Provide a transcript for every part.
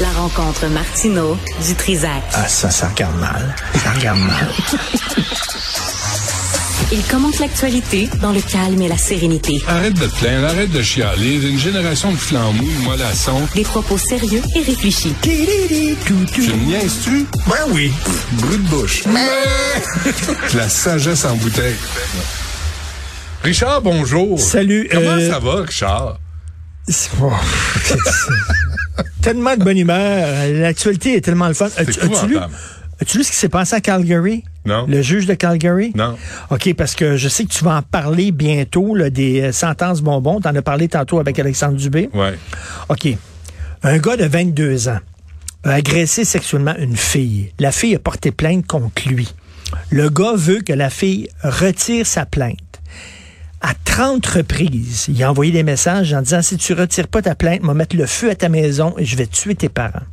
La rencontre Martino du Trizac. Ah, ça, ça regarde mal. Ça regarde mal. Il commente l'actualité dans le calme et la sérénité. Arrête de te plaindre, arrête de chialer. Une génération de flambous, de mollassons. Des propos sérieux et réfléchis. Tu me niaises-tu? Ben oui. Brut de bouche. La sagesse en bouteille. Richard, bonjour. Salut. Comment euh, ça va, Richard? tellement de bonne humeur. L'actualité est tellement le fun. As-tu lu, lu ce qui s'est passé à Calgary? Non. Le juge de Calgary? Non. OK, parce que je sais que tu vas en parler bientôt, là, des euh, sentences bonbons. Tu en as parlé tantôt avec Alexandre Dubé. Ouais. OK. Un gars de 22 ans a agressé sexuellement une fille. La fille a porté plainte contre lui. Le gars veut que la fille retire sa plainte. À 30 reprises, il a envoyé des messages en disant si tu retires pas ta plainte, je vais mettre le feu à ta maison et je vais tuer tes parents.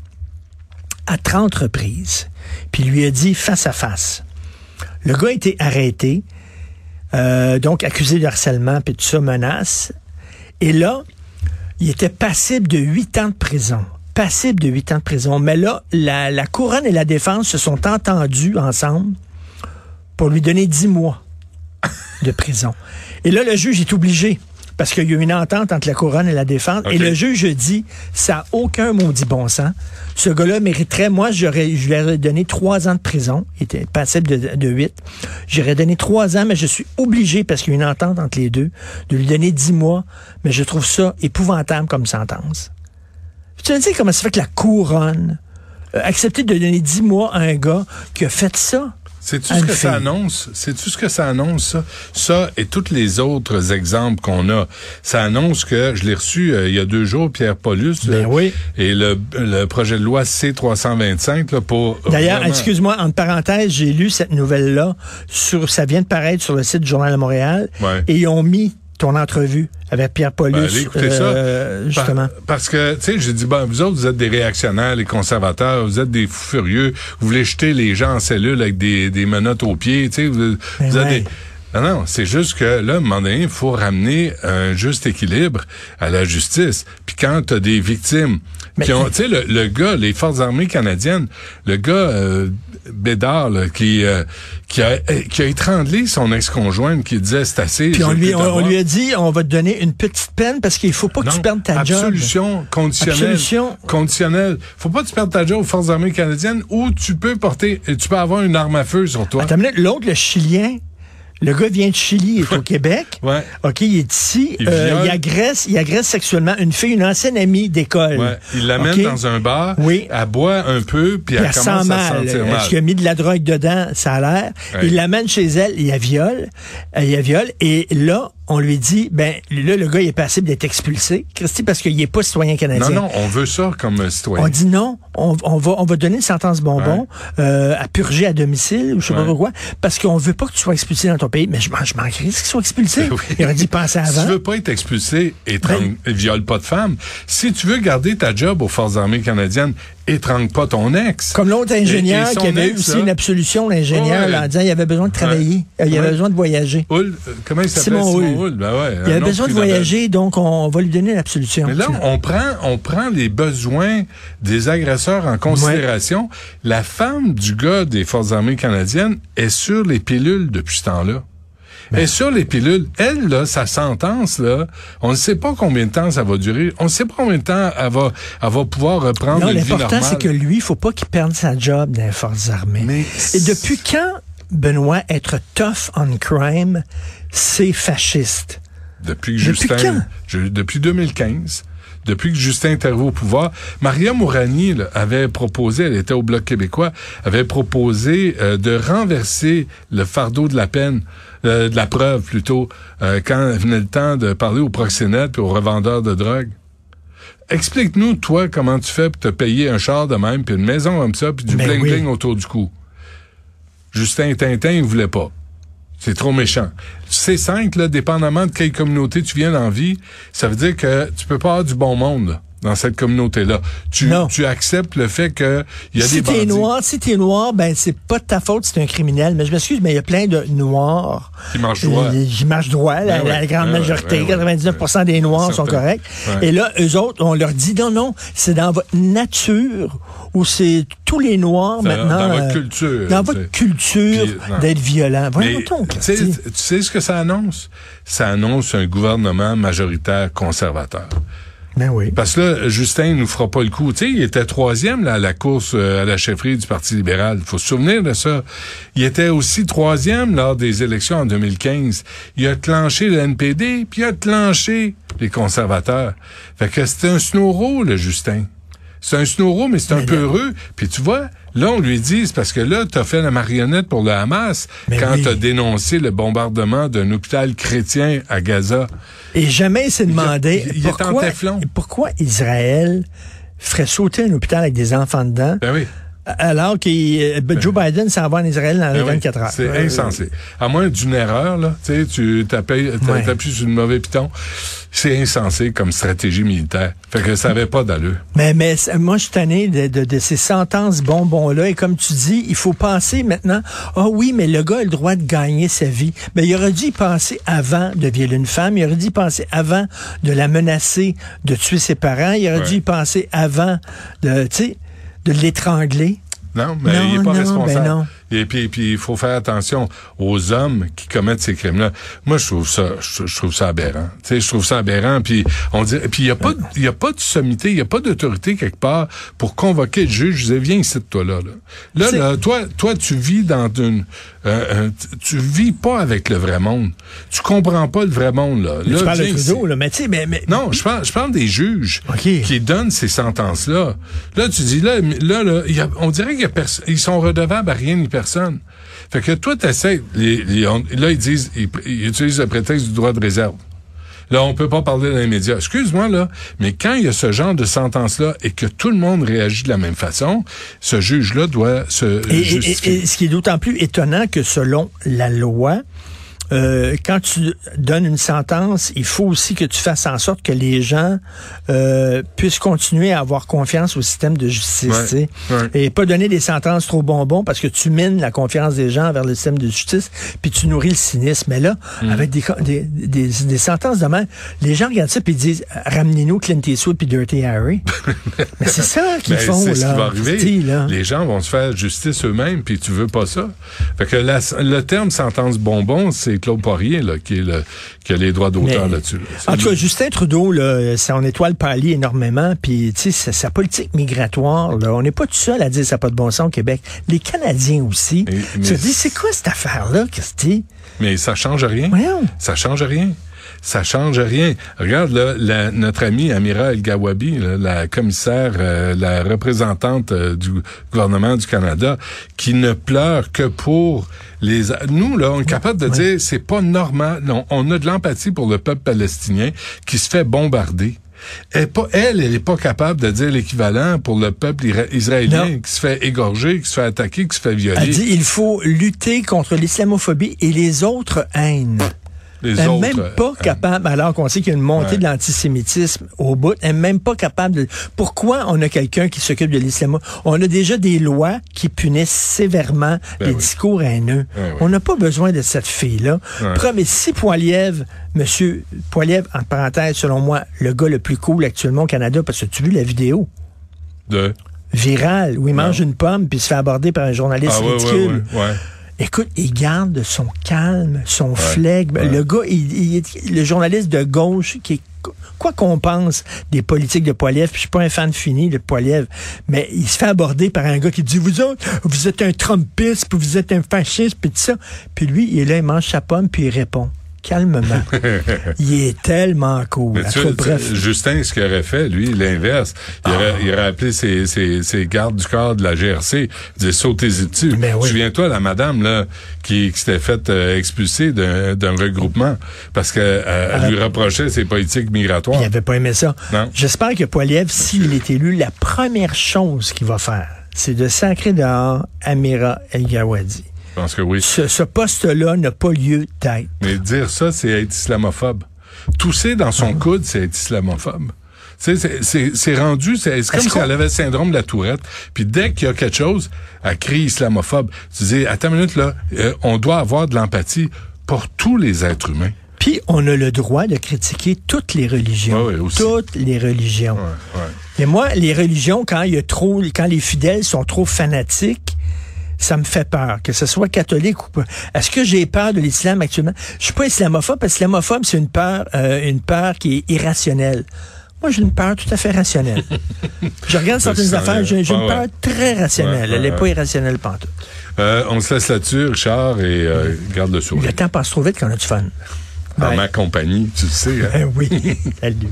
À 30 reprises. Puis il lui a dit face à face. Le gars a été arrêté, euh, donc accusé de harcèlement, puis tout ça, menace. Et là, il était passible de huit ans de prison. Passible de huit ans de prison. Mais là, la, la couronne et la défense se sont entendus ensemble pour lui donner dix mois de prison. Et là, le juge est obligé. Parce qu'il y a eu une entente entre la couronne et la défense. Et le juge dit, ça n'a aucun maudit bon sens. Ce gars-là mériterait, moi, j'aurais, je lui aurais donné trois ans de prison. Il était passible de, de huit. J'aurais donné trois ans, mais je suis obligé, parce qu'il y a une entente entre les deux, de lui donner dix mois. Mais je trouve ça épouvantable comme sentence. Tu me dis comment ça fait que la couronne a accepté de donner dix mois à un gars qui a fait ça? À ce que ça annonce? Sais-tu ce que ça annonce, ça? Ça et tous les autres exemples qu'on a. Ça annonce que, je l'ai reçu euh, il y a deux jours, Pierre Paulus. Ben euh, oui. Et le, le projet de loi C-325, là, pour... D'ailleurs, vraiment- excuse-moi, entre parenthèses, j'ai lu cette nouvelle-là sur, ça vient de paraître sur le site du Journal de Montréal. Ouais. Et ils ont mis ton entrevue avec Pierre Paulus. Ben, euh, ça. Justement. Par- parce que, tu sais, j'ai dit, bon, vous autres, vous êtes des réactionnaires, les conservateurs, vous êtes des fous furieux, vous voulez jeter les gens en cellule avec des, des menottes aux pieds, tu sais, vous, Ben vous ouais. des- Non, non, c'est juste que là, à un moment donné, il faut ramener un juste équilibre à la justice. Puis quand tu as des victimes Mais- qui ont, tu sais, le, le gars, les forces armées canadiennes, le gars euh, Bédard, là, qui euh, qui a qui a étranglé son ex-conjointe, qui disait c'est assez. Puis on lui, on, lui a dit, on va te donner une petite peine parce qu'il faut pas que tu perdes ta job. absolution conditionnelle. Absolution. Conditionnelle. Faut pas que tu perdes ta job aux Forces armées canadiennes ou tu peux porter, tu peux avoir une arme à feu sur toi. L'autre, le Chilien, le gars vient de Chili, il est au Québec. Ouais. OK, il est ici. Il Euh, il agresse, il agresse sexuellement une fille, une ancienne amie d'école. Ouais. Il l'amène dans un bar. Oui. Elle boit un peu, puis Puis elle, elle commence sent à se mal. sentir mal. Qu'il a mis de la drogue dedans? Ça a l'air. Ouais. Il l'amène chez elle, il la viole. Euh, Il la viole. Et là, on lui dit, ben, là, le gars, il est passible d'être expulsé. Christy, parce qu'il est pas citoyen canadien. Non, non, on veut ça comme euh, citoyen. On dit non, on, on va on va donner une sentence bonbon euh, à purger à domicile ou je sais pas pourquoi parce qu'on veut pas que tu sois expulsé dans ton pays. Mais je m'en je m'en crisse qu'ils soient expulsés. Oui. Il aurait dit penser Si tu avant. veux pas être expulsé, étrangle, Ben- viole pas de femme. Si tu veux garder ta job aux Forces armées canadiennes, étrangle pas ton ex. Comme l'autre ingénieur Et- et son qui avait eu ex, aussi là, une absolution, l'ingénieur, Ouais. en disant qu'il avait besoin de travailler, euh, il avait Ouais. besoin de voyager. Hull, euh, comment il s'appelle? Simon Hull. Hull. Ben ouais, Il avait besoin de voyager, donc on va lui donner l'absolution. Mais là, on prend, on prend les besoins des agresseurs en considération. La femme du gars des Forces armées canadiennes est sur les pilules depuis ce temps-là. Elle est sur les pilules. Elle, là, sa sentence, là, on ne sait pas combien de temps ça va durer. On ne sait pas combien de temps elle va, elle va pouvoir reprendre Non, une vie l'important, normale. c'est que lui, il faut pas qu'il perde sa job dans les forces armées. Mais Et depuis quand, Benoît, être tough on crime, c'est fasciste? Depuis Depuis Justin, quand? je- depuis 2015, depuis que Justin est arrivé au pouvoir, Maria Mourani là, avait proposé, elle était au Bloc québécois, avait proposé euh, de renverser le fardeau de la peine, euh, de la preuve plutôt, euh, quand venait le temps de parler aux proxénètes et aux revendeurs de drogue. Explique-nous, toi, comment tu fais pour te payer un char de même, puis une maison comme ça, puis du Ben bling-bling oui. autour du cou. Justin Tintin, il voulait pas. C'est trop méchant. C'est simple, là, dépendamment de quelle communauté tu viens dans vie, ça veut dire que tu peux pas avoir du bon monde dans cette communauté-là. Tu, Non. tu acceptes le fait que il y a si des bandits noir, si t'es noir, ben c'est pas de ta faute, c'est un criminel. Mais je m'excuse, mais il y a plein de noirs qui marchent droit. qui marchent droit. La, Ben la oui, grande ben majorité, ben oui. 99% des noirs sont corrects. Et là, eux autres, on leur dit non, non, c'est dans votre nature où c'est tous les noirs maintenant. dans votre euh, culture, Dans votre culture d'être violent. Voyons donc, tu sais, tu sais ce que ça annonce? Ça annonce un gouvernement majoritaire conservateur. Ben. Parce que là, Justin nous fera pas le coup. Tu sais, il était troisième à la course euh, à la chefferie du Parti libéral. Il faut se souvenir de ça. Il était aussi troisième lors des élections en 2015. Il a clenché le NPD, puis il a clenché les conservateurs. Fait que c'était un snowro, le Justin. C'est un snowro, mais c'est un peu heureux. Puis tu vois, là, on lui dit, c'est parce que là, t'as fait la marionnette pour le Hamas Mais quand oui. t'as dénoncé le bombardement d'un hôpital chrétien à Gaza. Et jamais il s'est demandé il- pourquoi, pourquoi Israël ferait sauter un hôpital avec des enfants dedans, Ben oui. Alors que euh, Joe Biden s'en va en Israël dans les Ben oui, 24 heures. C'est insensé. À moins d'une erreur, là, tu sais, tu t'appuies sur le mauvais piton. C'est insensé comme stratégie militaire. Fait que ça avait pas d'allure. Mais, mais moi, je suis tanné de, de, de ces sentences bonbons-là. Et comme tu dis, il faut penser maintenant, ah oui, mais le gars a le droit de gagner sa vie. Mais il aurait dû y penser avant de violer une femme. Il aurait dû y penser avant de la menacer de tuer ses parents. Il aurait Ouais. dû y penser avant de, tu sais, de l'étrangler? Non, mais Non, il est pas non, responsable. ben non. Et puis, puis il faut faire attention aux hommes qui commettent ces crimes-là. Moi, je trouve ça, je, je trouve ça aberrant. Tu sais, je trouve ça aberrant. Puis on dit, puis il y a pas, de- il y a pas de sommité, il y a pas d'autorité quelque part pour convoquer le juge. Je disais, viens ici, toi là. Là, là, là, toi, toi, tu vis dans une, euh, un- tu vis pas avec le vrai monde. Tu comprends pas le vrai monde là. Mais là tu parles de. Trudeau, là, mais tu sais, mais, mais Non, je parle, je parle des juges OK. qui donnent ces sentences-là. Là, tu dis, là, là, là y a- on dirait qu'ils sont redevables à rien personne. Fait que toi, t'essaies, les, les- on- là, ils disent, ils, ils utilisent le prétexte du droit de réserve. Là, on peut pas parler dans les médias. Excuse-moi, là, mais quand il y a ce genre de sentence-là et que tout le monde réagit de la même façon, ce juge-là doit se Et, et- justifier. et- et ce qui est d'autant plus étonnant que selon la loi, euh, quand tu donnes une sentence, il faut aussi que tu fasses en sorte que les gens euh, puissent continuer à avoir confiance au système de justice. Ouais, ouais. Et pas donner des sentences trop bonbons parce que tu mines la confiance des gens vers le système de justice, puis tu nourris le cynisme. Mais là, Mm. avec des, des, des, des sentences de même, les gens regardent ça puis disent ramenez-nous Clint Eastwood puis Dirty Harry. Mais c'est ça qu'ils Ben, font c'est ce là. qui va arriver. Là. Les gens vont se faire justice eux-mêmes, puis tu veux pas ça. Fait que la- le terme sentence bonbon, c'est Claude Poirier là, qui, est le, qui a les droits d'auteur là-dessus. là. C'est En tout cas. Justin Trudeau, là, son étoile pâlit énormément, puis tu sais, sa, politique migratoire, là, on n'est pas tout seul à dire ça n'a pas de bon sens au Québec. Les Canadiens aussi. Mais- tu mais- te dis, c'est quoi cette affaire-là, Christy? Mais ça change rien. Voyons. Ça change rien. Ça change rien. Regarde là, la- notre amie Amira El Gawabi, là, la commissaire, euh, la représentante euh, du gouvernement du Canada, qui ne pleure que pour les. Nous là, on est capable de dire c'est pas normal. Non, on a de l'empathie pour le peuple palestinien qui se fait bombarder. Elle, pas, elle, elle est pas capable de dire l'équivalent pour le peuple israélien Non. qui se fait égorger, qui se fait attaquer, qui se fait violer. Elle dit, il faut lutter contre l'islamophobie et les autres haines. Les Elle n'est même pas euh, capable, alors qu'on sait qu'il y a une montée Ouais. de l'antisémitisme au bout, elle n'est même pas capable de... Pourquoi on a quelqu'un qui s'occupe de l'islamophobie? On a déjà des lois qui punissent sévèrement Ben les oui. discours haineux. Ouais. On n'a pas besoin de cette fille-là. Ouais. Preuve, Mais si Poilievre, monsieur Poilievre, en parenthèse, selon moi, le gars le plus cool actuellement au Canada, parce que tu as vu la vidéo? De? virale où il mange une pomme puis se fait aborder par un journaliste Ah ridicule. ouais. Écoute, il garde son calme, son flegme. ouais. Le gars, il, il est le journaliste de gauche qui est quoi qu'on pense des politiques de Poiliev, puis je suis pas un fan fini de Poiliev, mais il se fait aborder par un gars qui dit vous autres, vous êtes un Trumpiste, puis vous êtes un fasciste, puis tout ça. Puis lui, il est là, il mange sa pomme, puis il répond calmement. il est tellement cool. Mais tu cas, bref. Justin, ce qu'il aurait fait, lui, l'inverse. Il, aurait, il aurait appelé ses, ses, ses gardes du corps de la GRC. Il disait, sautez-y dessus. Ben oui. Souviens-toi, la madame, là, qui, qui s'était faite euh, expulser d'un regroupement parce qu'elle elle lui reprochait ses politiques migratoires. Il avait pas aimé ça. Non. J'espère que Poiliev, s'il est élu, la première chose qu'il va faire, c'est de sacrer dehors Amira El Gawadi. Je pense que oui. Ce, ce poste-là n'a pas lieu d'être. Mais dire ça, c'est être islamophobe. Tousser dans son coude, c'est être islamophobe. Tu sais, c'est- rendu, c'est comme si elle avait le syndrome de la tourette. Puis dès qu'il y a quelque chose, elle crie islamophobe. Tu dis, attends une minute, là, euh, on doit avoir de l'empathie pour tous les êtres humains. Puis on a le droit de critiquer toutes les religions. Ouais, ouais, aussi. toutes les religions. Ouais, ouais. Et moi, les religions, quand il y a trop, quand les fidèles sont trop fanatiques, ça me fait peur, que ce soit catholique ou pas. Est-ce que j'ai peur de l'islam actuellement? Je suis pas islamophobe, parce que l'islamophobe, c'est une peur, euh, une peur qui est irrationnelle. Moi, j'ai une peur tout à fait rationnelle. je regarde certaines affaires, j'ai une peur ouais. très rationnelle. Ouais, Elle n'est pas irrationnelle pantoute. Euh, on se laisse là-dessus, Richard, et euh, garde le sourire. Le temps passe trop vite qu'on a du fun. Bye. ma compagnie, tu le sais. hein. Ben oui. Salut.